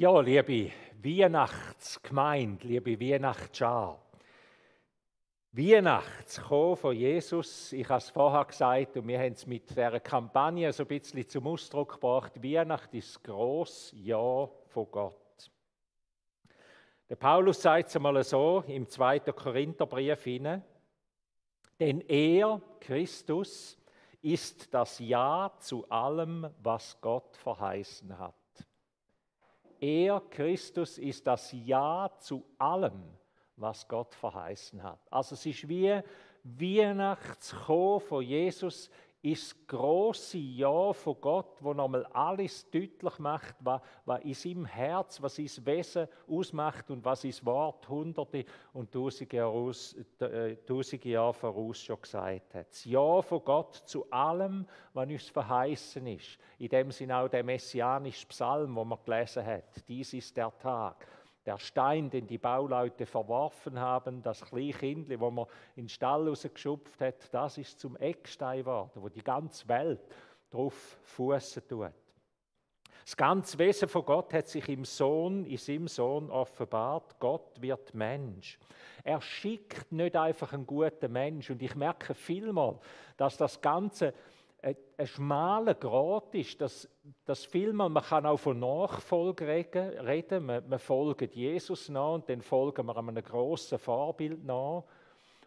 Ja, liebe Weihnachtsgemeinde, liebe Weihnachtsschar. Weihnachtskommen von Jesus, ich habe es vorher gesagt und wir haben es mit dieser Kampagne so ein bisschen zum Ausdruck gebracht, Weihnacht ist das grosse Ja von Gott. Der Paulus sagt es einmal so im 2. Korintherbrief hinein, denn er, Christus, ist das Ja zu allem, was Gott verheißen hat. Er, Christus, ist das Ja zu allem, was Gott verheißen hat. Also es ist wie Weihnachtskommen von Jesus ist das große Ja von Gott, wo nochmal alles deutlich macht, was, was in seinem Herz, was sein Wesen ausmacht und was sein Wort hunderte und tausende Jahre, äh, tausende Jahre voraus schon gesagt hat. Das Ja von Gott zu allem, was uns verheißen ist. In dem Sinne auch der messianische Psalm, wo man gelesen hat. Dies ist der Tag der Stein, den die Bauleute verworfen haben, das kleine Kindli, wo man in den Stall rausgeschupft hat, das ist zum Eckstein geworden, wo die ganze Welt drauf fußen tut. Das ganze Wesen von Gott hat sich im Sohn, in seinem Sohn offenbart. Gott wird Mensch. Er schickt nicht einfach einen guten Mensch. Und ich merke vielmal, dass das Ganze ein schmaler Grat ist, dass, dass vielmal, man kann auch von Nachfolge reden, man, man folgt Jesus nach und dann folgen wir einem grossen Vorbild nach.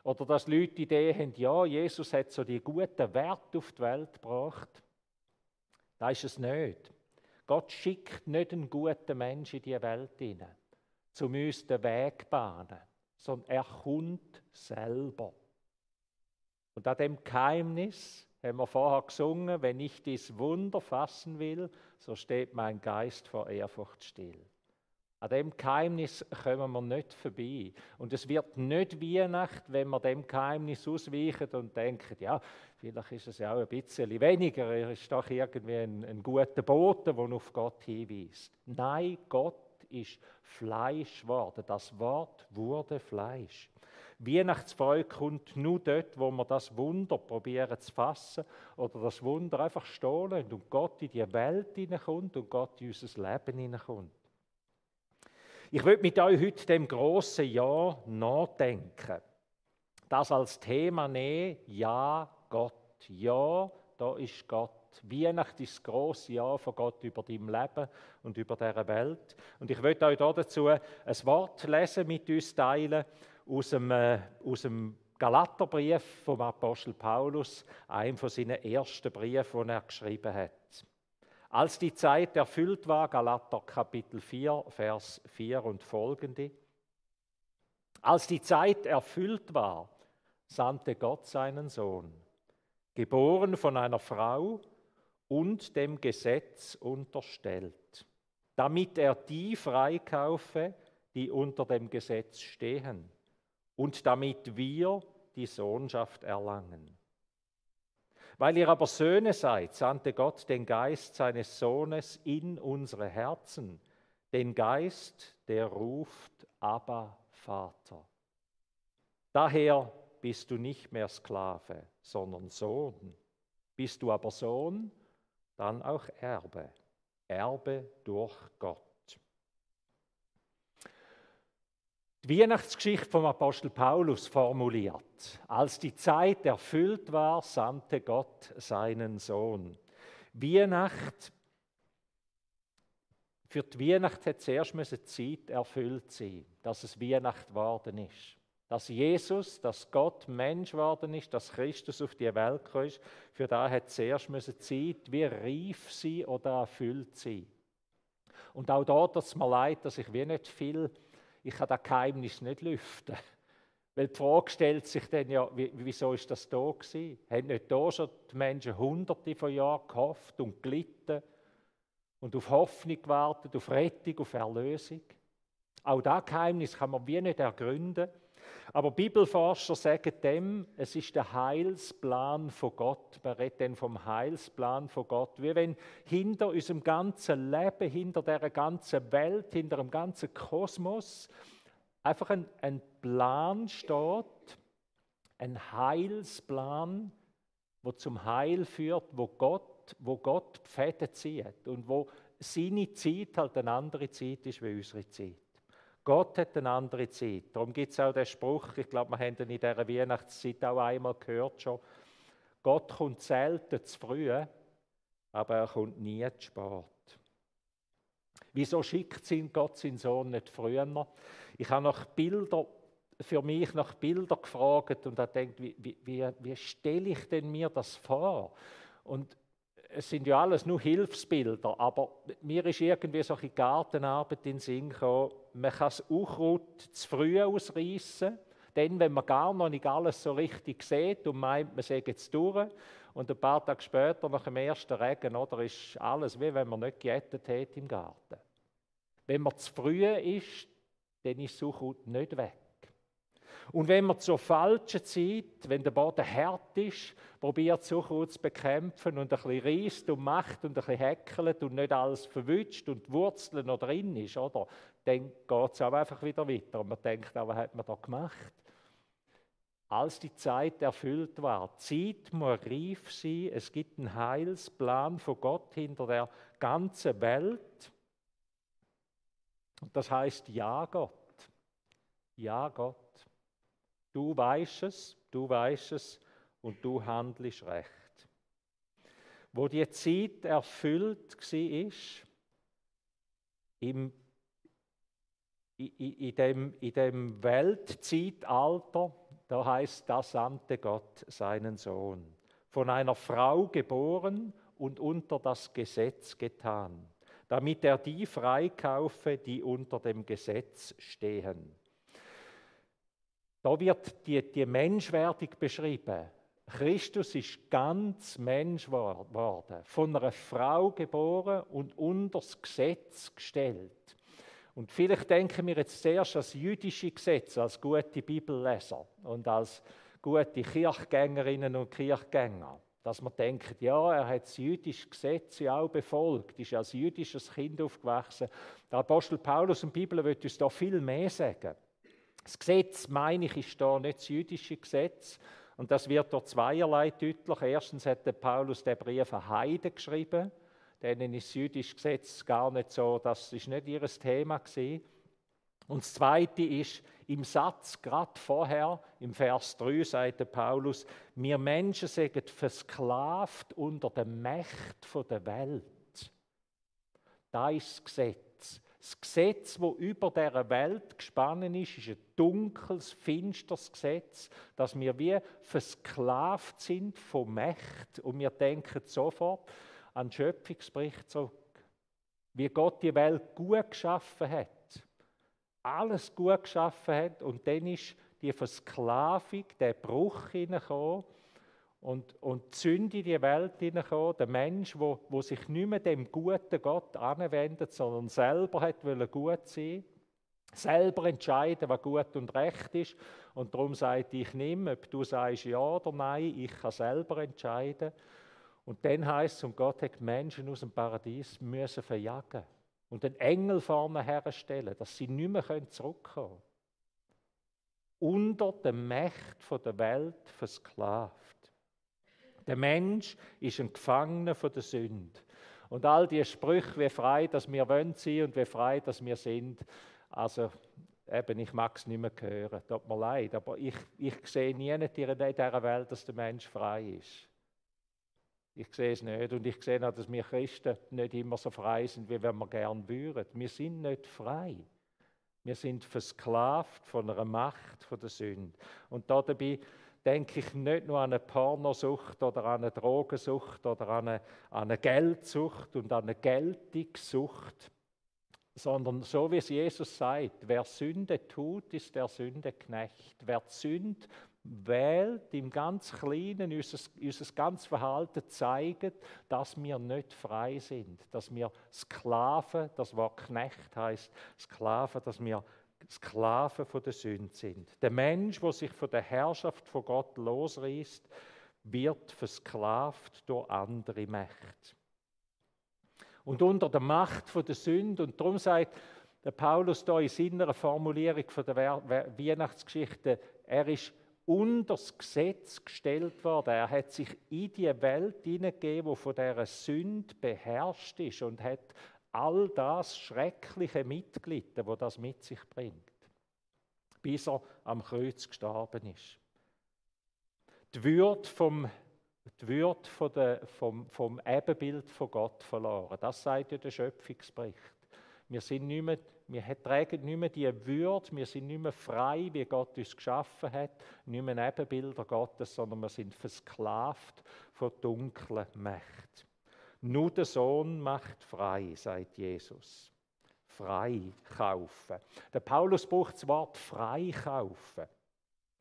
Oder dass Leute die Idee haben, ja, Jesus hat so die guten Werte auf die Welt gebracht. Das ist es nicht. Gott schickt nicht einen guten Menschen in die Welt hinein, um uns den Weg bahnen, sondern er kommt selber. Und an dem Geheimnis haben wir vorher gesungen, wenn ich dies Wunder fassen will, so steht mein Geist vor Ehrfurcht still. An dem Geheimnis kommen wir nicht vorbei. Und es wird nicht Weihnacht, wenn wir dem Geheimnis ausweichen und denken, ja, vielleicht ist es ja auch ein bisschen weniger, er ist doch irgendwie ein, ein guter Bote, der auf Gott hinweist. Nein, Gott ist Fleisch geworden. Das Wort wurde Fleisch. Weihnachtsfreude kommt nur dort, wo wir das Wunder probieren zu fassen oder das Wunder einfach stehen und Gott in die Welt hineinkommt und Gott in unser Leben hineinkommt. Ich will mit euch heute dem großen Ja nachdenken. Das als Thema nehmen, Ja, Gott. Ja, da ist Gott. Weihnachten ist das grosse Ja von Gott über dein Leben und über diese Welt. Und ich möchte euch dazu ein Wort lesen, mit uns teilen aus dem, äh, aus dem Galaterbrief vom Apostel Paulus, einem von seinen ersten Briefen, die er geschrieben hat. Als die Zeit erfüllt war, Galater Kapitel 4, Vers 4 und folgende. Als die Zeit erfüllt war, sandte Gott seinen Sohn, geboren von einer Frau und dem Gesetz unterstellt, damit er die freikaufe, die unter dem Gesetz stehen und damit wir die Sohnschaft erlangen. Weil ihr aber Söhne seid, sandte Gott den Geist seines Sohnes in unsere Herzen, den Geist, der ruft, aber Vater. Daher bist du nicht mehr Sklave, sondern Sohn. Bist du aber Sohn, dann auch Erbe, Erbe durch Gott. Die Weihnachtsgeschichte vom Apostel Paulus formuliert. Als die Zeit erfüllt war, sandte Gott seinen Sohn. Weihnacht, für die Weihnacht hat zuerst die Zeit erfüllt sein, dass es Weihnacht geworden ist. Dass Jesus, dass Gott Mensch geworden ist, dass Christus auf die Welt gekommen ist, für da hat zuerst die Zeit wie reif sein oder erfüllt sein. Und auch da, dass es mir leid, dass ich wie nicht viel ich kann das Geheimnis nicht lüften. Weil die Frage stellt sich dann ja, wieso ist das da gewesen? Haben nicht da schon die Menschen hunderte von Jahren gehofft und gelitten und auf Hoffnung gewartet, auf Rettung, auf Erlösung? Auch das Geheimnis kann man wie nicht ergründen. Aber Bibelforscher sagen dem, es ist der Heilsplan von Gott. Man redet dann vom Heilsplan von Gott. Wie wenn hinter unserem ganzen Leben, hinter der ganzen Welt, hinter dem ganzen Kosmos einfach ein, ein Plan steht, ein Heilsplan, wo zum Heil führt, wo Gott, wo Gott Pfäden zieht und wo seine Zeit halt eine andere Zeit ist wie unsere Zeit. Gott hat eine andere Zeit. Darum gibt es auch den Spruch, ich glaube, wir haben ihn in dieser Weihnachtszeit auch einmal gehört schon. Gott kommt selten zu früh, aber er kommt nie zu spät. Wieso schickt Gott seinen Sohn nicht früher? Ich habe nach Bilder, für mich nach Bildern gefragt und habe gedacht, wie, wie, wie stelle ich denn mir das vor? Und es sind ja alles nur Hilfsbilder, aber mir ist irgendwie solche Gartenarbeit in den Sinn gekommen, man kann das Unkraut zu früh ausreißen, dann, wenn man gar noch nicht alles so richtig sieht und meint, man sei jetzt durch, und ein paar Tage später, nach dem ersten Regen, oder, ist alles wie wenn man nicht gejettet hat im Garten. Wenn man zu früh ist, dann ist das Unkraut nicht weg. Und wenn man zur falschen Zeit, wenn der Boden hart ist, probiert Suche zu bekämpfen und ein bisschen reißt und macht und ein bisschen häckelt und nicht alles verwünscht und die Wurzeln noch drin ist, oder? Dann geht es auch einfach wieder weiter. Und man denkt, was hat man da gemacht? Als die Zeit erfüllt war, die Zeit muss reif sein, es gibt einen Heilsplan von Gott hinter der ganzen Welt. Und das heißt Ja Gott. Ja Gott. Du weißt es, du weißt es und du handelst recht. Wo die Zeit erfüllt war, im, in, in, dem, in dem Weltzeitalter, da heißt, da sandte Gott seinen Sohn, von einer Frau geboren und unter das Gesetz getan, damit er die freikaufe, die unter dem Gesetz stehen. Da wird die, die Menschwerdung beschrieben. Christus ist ganz Mensch geworden, von einer Frau geboren und unter das Gesetz gestellt. Und vielleicht denken wir jetzt zuerst als jüdische Gesetze, als gute Bibelleser und als gute Kirchgängerinnen und Kirchgänger. Dass man denkt, ja, er hat das jüdische Gesetz ja auch befolgt, ist als jüdisches Kind aufgewachsen. Der Apostel Paulus und die Bibel wird uns da viel mehr sagen. Das Gesetz, meine ich, ist da nicht das jüdische Gesetz. Und das wird durch zweierlei deutlich. Erstens hat der Paulus den Brief an Heiden geschrieben. Denen ist das jüdische Gesetz gar nicht so, das ist nicht ihr Thema gewesen. Und das Zweite ist, im Satz gerade vorher, im Vers 3, sagt der Paulus, wir Menschen sind versklavt unter der Macht der Welt. Da ist das Gesetz. Das Gesetz, wo über der Welt gespannt ist, ist ein dunkles, finsteres Gesetz, dass wir wie versklavt sind von Macht und wir denken sofort an den Schöpfungsbericht zurück, wie Gott die Welt gut geschaffen hat, alles gut geschaffen hat. Und dann ist die Versklavung, der Bruch hineingekommen und, und die Sünde in die Welt hineingekommen, der Mensch, wo, wo sich nicht mehr dem guten Gott anwendet, sondern selber hat wollen gut sein, selber entscheiden, was gut und recht ist. Und darum sagt ich nimm, ob du sagst ja oder nein, ich kann selber entscheiden. Und dann heißt es, und Gott hat Menschen aus dem Paradies müssen verjagen und den Engel vorne herstellen, dass sie nicht mehr zurückkommen können. Unter der Macht der Welt versklavt. Der Mensch ist ein Gefangener von der Sünde. Und all die Sprüche, wie frei, dass wir wollen sein und wie frei, dass wir sind, also eben, ich mag es nicht mehr hören, tut mir leid, aber ich, ich sehe nie in dieser Welt, dass der Mensch frei ist. Ich sehe es nicht und ich sehe auch, dass wir Christen nicht immer so frei sind, wie wir gern würden. Wir sind nicht frei. Wir sind versklavt von einer Macht, von der Sünde. Und dabei denke ich nicht nur an eine Pornosucht oder an eine Drogensucht oder an eine, an eine Geldsucht und an eine Geltungssucht, sondern so wie es Jesus sagt, wer Sünde tut, ist der Sündeknecht. Wer Sünde wählt, im ganz Kleinen unser, unser ganzes Verhalten zeigt, dass wir nicht frei sind, dass wir Sklaven, das Wort Knecht heißt Sklaven, dass wir Sklaven von der Sünde sind. Der Mensch, der sich von der Herrschaft von Gott losreißt, wird versklavt durch andere Mächte. Und unter der Macht von der Sünde, und darum sagt der Paulus da in seiner Formulierung von der Weihnachtsgeschichte, er ist unter das Gesetz gestellt worden. Er hat sich in die Welt hineingegeben, die von dieser Sünde beherrscht ist und hat all das schreckliche mitgelitten, wo das mit sich bringt, bis er am Kreuz gestorben ist. Die Würde vom die Würde von der, vom, vom Ebenbild von Gott verloren. Das sagt ja der Schöpfungsbericht. Wir, sind nicht mehr, wir tragen nicht mehr die Würde, wir sind nicht mehr frei, wie Gott uns geschaffen hat, nicht mehr Ebenbilder Gottes, sondern wir sind versklavt von dunklen Mächten. Nur der Sohn macht frei, sagt Jesus. Frei kaufen. Der Paulus braucht das Wort frei kaufen.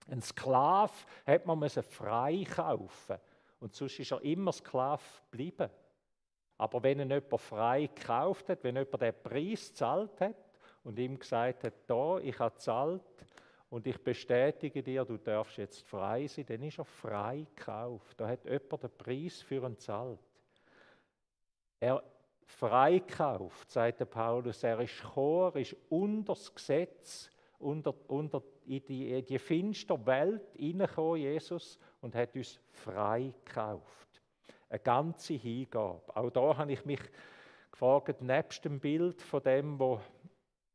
Ein Sklav hat man frei kaufen und sonst ist er immer Sklav geblieben. Aber wenn ihn jemand frei gekauft hat, wenn jemand den Preis gezahlt hat und ihm gesagt hat, da, ich habe gezahlt und ich bestätige dir, du darfst jetzt frei sein, dann ist er frei gekauft. Da hat jemand den Preis für ihn gezahlt. Er freikauft, sagt der Paulus, er ist gekommen, er ist unter das Gesetz, unter, unter in die, in die finstere Welt hineingekommen, Jesus, und hat uns frei gekauft. Eine ganze Hingabe. Auch da habe ich mich gefragt, nebst dem Bild von dem, wo,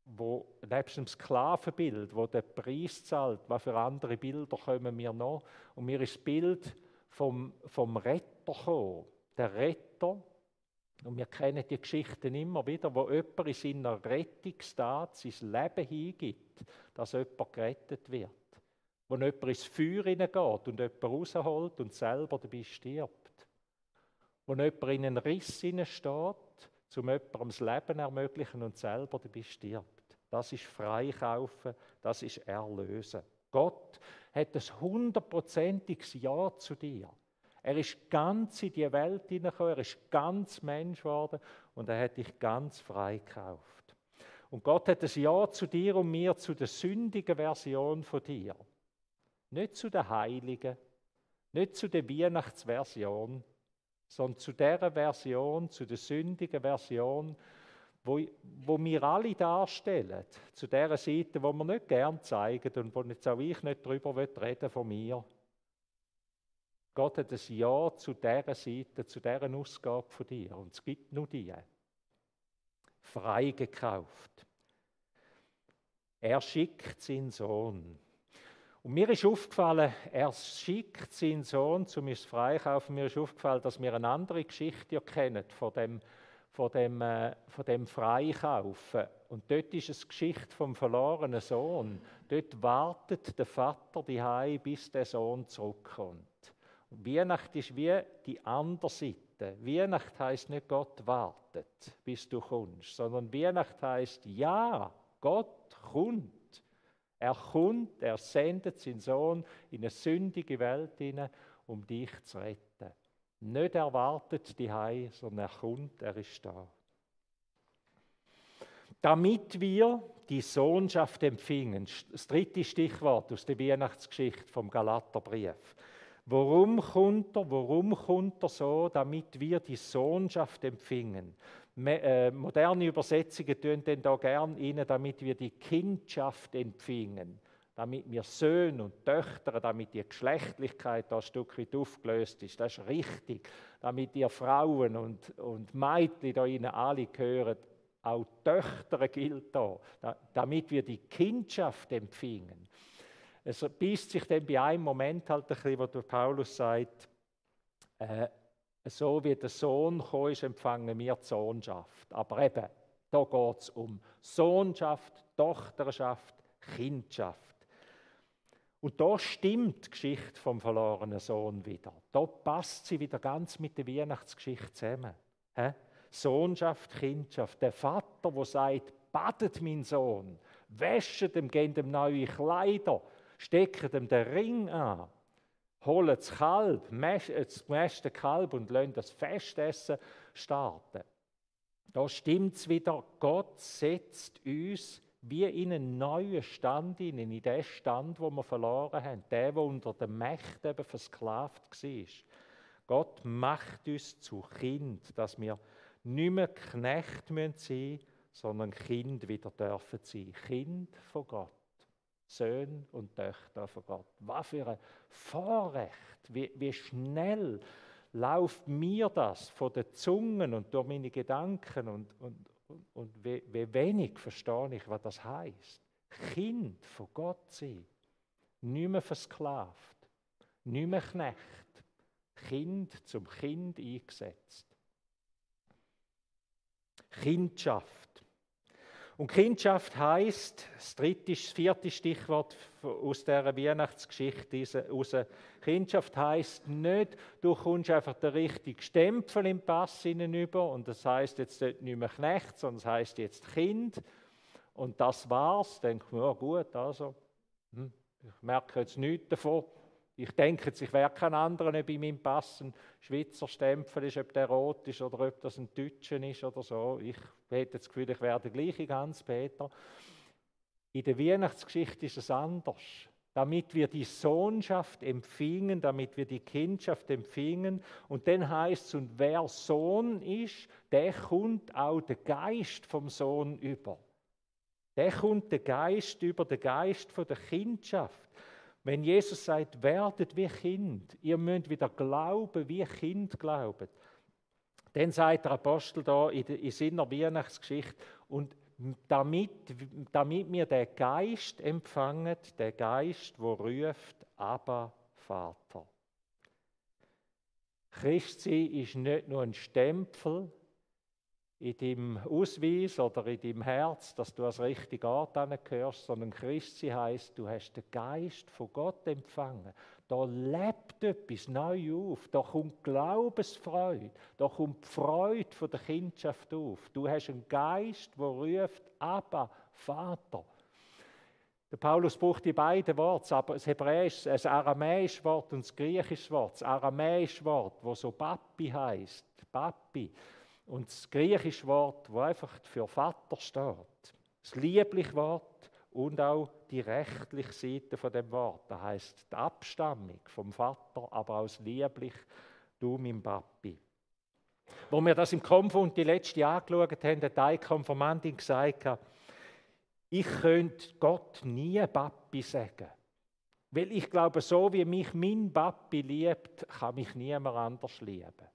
wo nebst dem Sklavenbild, wo der Preis zahlt, was für andere Bilder kommen mir noch? Und mir ist das Bild vom, vom Retter gekommen. Der Retter, und wir kennen die Geschichten immer wieder, wo jemand in seiner Rettungstat sein Leben hingibt, dass jemand gerettet wird wo jemand ins Feuer hineingeht und jemand rausholt und selber dabei stirbt. Wo jemand in einen Riss hineinsteht, um jemandem das Leben ermöglichen und selber dabei stirbt. Das ist Freikaufen, das ist Erlösen. Gott hat ein hundertprozentiges Ja zu dir. Er ist ganz in die Welt hineingekommen, er ist ganz Mensch geworden und er hat dich ganz frei gekauft. Und Gott hat ein Ja zu dir und mir zu der sündigen Version von dir. Nicht zu der Heiligen, nicht zu der Weihnachtsversion, sondern zu der Version, zu der sündigen Version, wo, wo wir alle darstellen, zu der Seite, wo wir nicht gern zeigen und wo jetzt auch ich nicht darüber reden von mir. Gott hat ein Ja zu dieser Seite, zu dieser Ausgabe von dir. Und es gibt nur die. Freigekauft. Er schickt seinen Sohn. Und mir ist aufgefallen, er schickt seinen Sohn zu mir Freikaufen. Mir ist aufgefallen, dass wir eine andere Geschichte kennen von dem, von dem, äh, von dem Freikaufen. Und dort ist es Geschichte vom verlorenen Sohn. Dort wartet der Vater die bis der Sohn zurückkommt. Weihnacht ist wie die andere Seite. Weihnacht heißt nicht Gott wartet, bis du kommst, sondern Weihnacht heißt ja, Gott kommt. Er kommt, er sendet seinen Sohn in eine sündige Welt hinein, um dich zu retten. Nicht erwartet die Hei, sondern er kommt, er ist da. Damit wir die Sohnschaft empfingen, das dritte Stichwort aus der Weihnachtsgeschichte vom Galaterbrief. Warum kommt er, warum kommt er so, damit wir die Sohnschaft empfingen? Äh, moderne Übersetzungen tun denn da gern rein, damit wir die Kindschaft empfingen, damit wir Söhne und Töchter, damit die Geschlechtlichkeit da ein Stück weit aufgelöst ist. Das ist richtig. Damit ihr Frauen und, und Mädchen da ihnen alle gehören, auch Töchter gilt da, damit wir die Kindschaft empfingen. Es beißt sich dann bei einem Moment halt ein bisschen, wo Paulus sagt, äh, so wie der Sohn gekommen ist, empfangen wir die Sohnschaft. Aber eben, da geht es um Sohnschaft, Tochterschaft, Kindschaft. Und da stimmt die Geschichte vom verlorenen Sohn wieder. Da passt sie wieder ganz mit der Weihnachtsgeschichte zusammen. He? Sohnschaft, Kindschaft. Der Vater, der sagt, badet mein Sohn, wäscht dem, gebt dem neue Kleider, steckt dem den Ring an holen das Kalb, das gemäschte Kalb und lassen das Festessen starten. Da stimmt es wieder, Gott setzt uns wie in einen neuen Stand in, in den Stand, wo wir verloren haben, der, der unter der Macht eben versklavt war. Gott macht uns zu Kind, dass wir nicht mehr Knecht sein müssen, sondern Kind wieder dürfen sein. Kind von Gott. Söhne und Töchter von Gott. Was für ein Vorrecht, wie, wie schnell läuft mir das von den Zungen und durch meine Gedanken und, und, Und wie, wie wenig verstehe ich, was das heißt. Kind von Gott sein. Nicht mehr versklavt. Nicht mehr Knecht. Kind zum Kind eingesetzt. Kindschaft. Und Kindschaft heißt, das dritte, das vierte Stichwort aus der Weihnachtsgeschichte raus, Kindschaft heißt nicht, du kommst einfach den richtigen Stempel im Pass über und das heißt jetzt nicht mehr Knecht, sondern das heißt jetzt Kind und das war's. Denke ich, ja gut, also, hm, ich merke jetzt nichts davon. Ich denke ich wäre kein anderer, ob in meinem Pass ein Schweizer Stempel ist, ob der rot ist oder ob das ein Deutscher ist oder so. Ich hätte das Gefühl, ich wäre der gleiche Hans-Peter. In der Weihnachtsgeschichte ist es anders. Damit wir die Sohnschaft empfingen, damit wir die Kindschaft empfingen. Und dann heißt es, und wer Sohn ist, der kommt auch den Geist vom Sohn über. Der kommt den Geist über, den Geist von der Kindschaft. Wenn Jesus sagt, werdet wie Kind, ihr müsst wieder glauben, wie Kind glauben, dann sagt der Apostel da in, seiner Weihnachtsgeschichte, und damit, damit wir den Geist empfangen, den Geist, wo ruft, aber Vater. Christsein ist nicht nur ein Stempel, in deinem Ausweis oder in deinem Herz, dass du als richtiger Ort gehörst, sondern Christi heißt, du hast den Geist von Gott empfangen. Da lebt etwas neu auf, da kommt Glaubensfreude, da kommt die Freude von der Kindschaft auf. Du hast einen Geist, der ruft, Abba, Vater. Der Paulus braucht die beiden Worte, aber das Hebräische, das aramäische Wort und das griechische Wort. Das aramäische Wort, wo so Papi heißt, Papi, und das griechische Wort, wo einfach für Vater steht, das liebliche Wort und auch die rechtliche Seite von dem Wort, das heißt die Abstammung vom Vater, aber auch das lieblich, du mein Papi. Wo wir das im Konfund die letzte angeschaut haben, hat eine Konformantin gesagt, ich könnte Gott nie Papi sagen. Weil ich glaube, so wie mich mein Papi liebt, kann mich niemand anders lieben.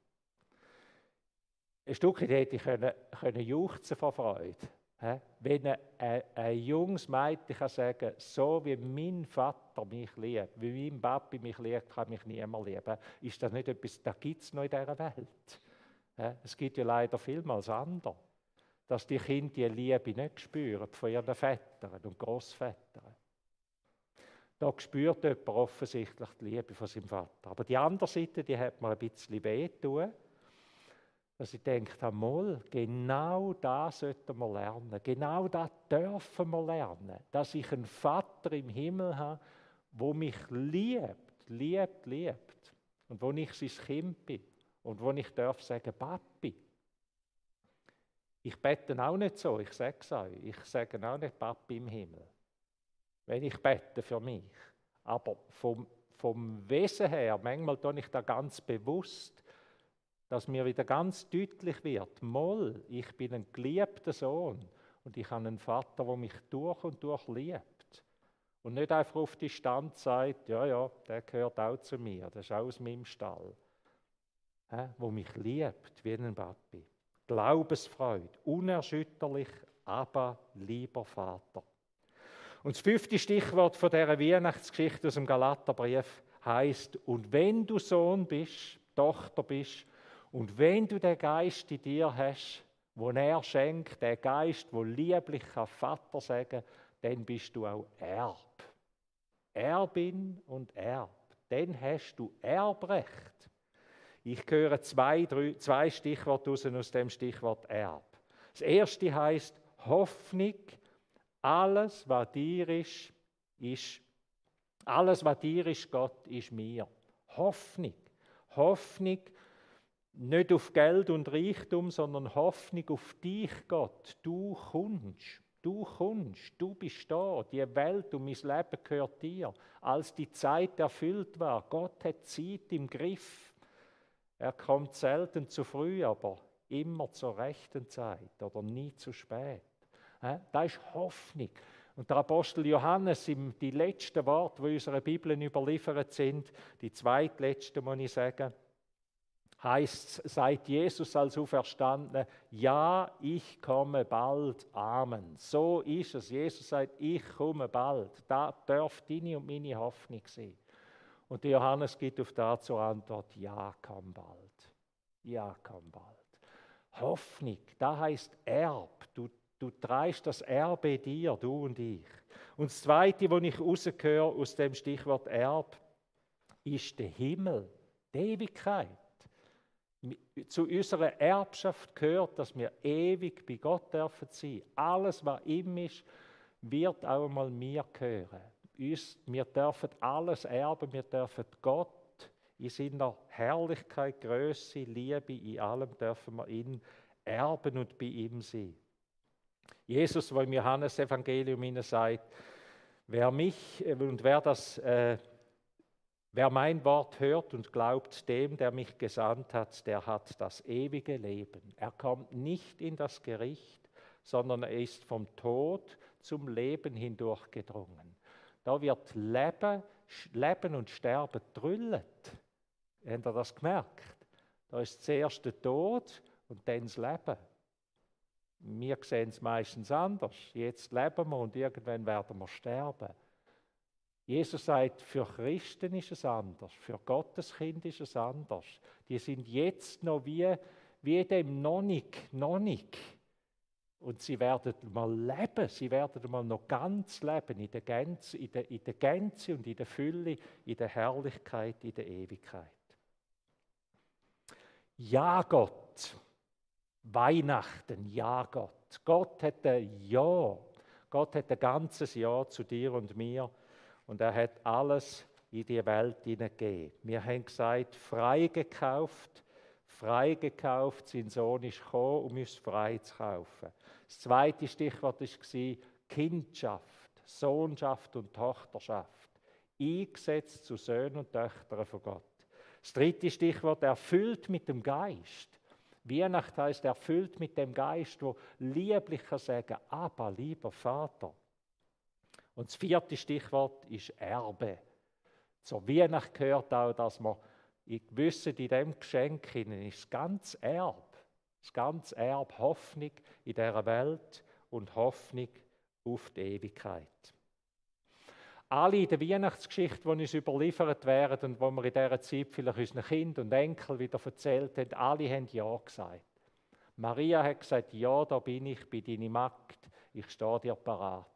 Ein Stück hätte ich können, können juchzen vor Freude. Wenn ein, ein, ein junges Mädchen kann sagen so wie mein Vater mich liebt, wie mein Papi mich liebt, kann mich niemand lieben. Ist das nicht etwas, das gibt es noch in dieser Welt? Es gibt ja leider vielmals andere, dass die Kinder die Liebe nicht spüren von ihren Vätern und Großvätern. Da spürt jemand offensichtlich die Liebe von seinem Vater. Aber die andere Seite, die hat mir ein bisschen weh dass ich denke, mal, genau das sollten wir lernen. Genau das dürfen wir lernen. Dass ich einen Vater im Himmel habe, wo mich liebt, liebt, liebt. Und wo ich sein Kind bin. Und wo ich darf sagen, Papi. Ich bete auch nicht so, ich sage es euch. Ich sage auch nicht Papi im Himmel. Wenn ich bete für mich. Aber vom, vom Wesen her, manchmal tue ich da ganz bewusst, dass mir wieder ganz deutlich wird, Moll, ich bin ein geliebter Sohn und ich habe einen Vater, der mich durch und durch liebt. Und nicht einfach auf die Stand sagt, ja, ja, der gehört auch zu mir, der ist auch aus meinem Stall. He, wo mich liebt wie ein Papi. Glaubensfreude, unerschütterlich, aber lieber Vater. Und das fünfte Stichwort von dieser Weihnachtsgeschichte aus dem Galaterbrief heißt: Und wenn du Sohn bist, Tochter bist, und wenn du den Geist in dir hast, wo er schenkt, der Geist, wo lieblich Vater sagen, dann bist du auch Erb. Erbin und Erb. Dann hast du Erbrecht. Ich höre zwei, drei, zwei Stichworte aus dem Stichwort Erb. Das erste heißt Hoffnung. Alles, was dir ist, ist alles, was dir ist, Gott, ist mir. Hoffnung. Hoffnung nicht auf Geld und Reichtum, sondern Hoffnung auf dich, Gott. Du kommst, du kommst, du bist da. Die Welt und mein Leben gehört dir. Als die Zeit erfüllt war, Gott hat Zeit im Griff. Er kommt selten zu früh, aber immer zur rechten Zeit oder nie zu spät. Das ist Hoffnung. Und der Apostel Johannes, die letzten Worte, die in unserer Bibel überliefert sind, die zweitletzten, muss ich sagen, heißt, seit Jesus als Auferstandene, ja, ich komme bald, Amen. So ist es. Jesus sagt, ich komme bald. Da darf deine und meine Hoffnung sein. Und Johannes gibt auf das zur Antwort, ja, komm bald. Ja, komm bald. Hoffnung, da heißt Erb. Du, du trägst das Erbe dir, du und ich. Und das Zweite, was ich rausgehöre aus dem Stichwort Erb, ist der Himmel, die Ewigkeit. Zu unserer Erbschaft gehört, dass wir ewig bei Gott dürfen sein. Alles, was ihm ist, wird auch einmal mir gehören. Wir dürfen alles erben, wir dürfen Gott in seiner Herrlichkeit, Größe, Liebe, in allem dürfen wir ihn erben und bei ihm sein. Jesus, wo im Johannesevangelium ihnen sagt, wer mich äh, und wer das äh, Wer mein Wort hört und glaubt dem, der mich gesandt hat, der hat das ewige Leben. Er kommt nicht in das Gericht, sondern er ist vom Tod zum Leben hindurchgedrungen. Da wird Leben, Leben und Sterben drüllet. Habt ihr das gemerkt? Da ist zuerst der Tod und dann das Leben. Wir sehen es meistens anders. Jetzt leben wir und irgendwann werden wir sterben. Jesus sagt, für Christen ist es anders, für Gottes Kind ist es anders. Die sind jetzt noch wie, wie dem noch nicht. Und sie werden mal leben, sie werden mal noch ganz leben, in der, Gänze, in, der, in der Gänze und in der Fülle, in der Herrlichkeit, in der Ewigkeit. Ja, Gott. Weihnachten, ja, Gott. Gott hat ein Ja. Gott hat ein ganzes Ja zu dir und mir und er hat alles in die Welt hineingegeben. Wir haben gesagt, freigekauft, freigekauft, sein Sohn ist gekommen, um uns frei zu kaufen. Das zweite Stichwort war Kindschaft, Sohnschaft und Tochterschaft. Eingesetzt zu Söhnen und Töchtern von Gott. Das dritte Stichwort, erfüllt mit dem Geist. Weihnacht heißt erfüllt mit dem Geist, wo lieblich kann sagen, aber lieber Vater, und das vierte Stichwort ist Erbe. Zur Weihnacht gehört auch, dass man gewissen, in diesem Geschenk ist das ganze Erb, das ganze Erb Hoffnung in dieser Welt und Hoffnung auf die Ewigkeit. Alle in der Weihnachtsgeschichte, die uns überliefert werden und wo wir in dieser Zeit vielleicht unseren Kindern und Enkel wieder erzählt haben, alle haben Ja gesagt. Maria hat gesagt, ja, da bin ich, bin deine Magd, ich stehe dir parat.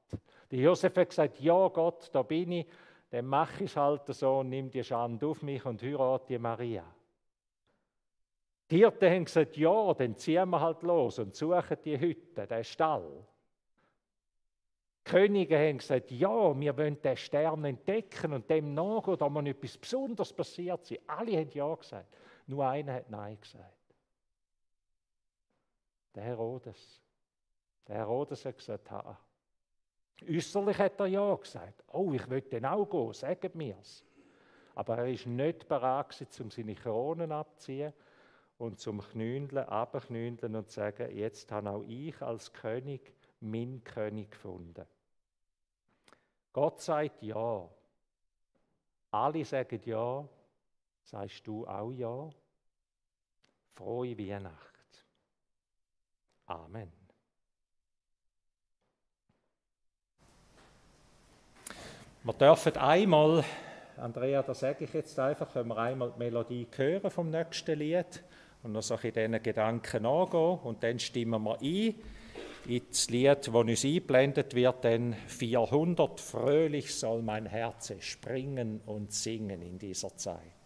Der Josef hat gesagt, ja Gott, da bin ich, dann mache ich es halt so und nimm die Schande auf mich und heirate die Maria. Die Hirten haben gesagt, ja, dann ziehen wir halt los und suchen die Hütte, den Stall. Die Könige haben gesagt, ja, wir wollen den Stern entdecken und dem nachgehen, da muss etwas Besonderes passiert sein. Alle haben ja gesagt. Nur einer hat Nein gesagt. Der Herodes. Der Herodes hat gesagt, ha, Äußerlich hat er ja gesagt, oh, ich will dann auch gehen, sagt mir's. Aber er ist nicht bereit um seine Kronen abzuziehen und zum Knündeln, abknündeln und zu sagen, jetzt habe auch ich als König meinen König gefunden. Gott sagt ja. Alle sagen ja. Sagst du auch ja? Frohe Weihnacht. Amen. Wir dürfen einmal, Andrea, das sage ich jetzt einfach, können wir einmal die Melodie hören vom nächsten Lied und noch so in diesen Gedanken nachgehen und dann stimmen wir ein in das Lied, das uns eingeblendet wird, denn 400 fröhlich soll mein Herz springen und singen in dieser Zeit.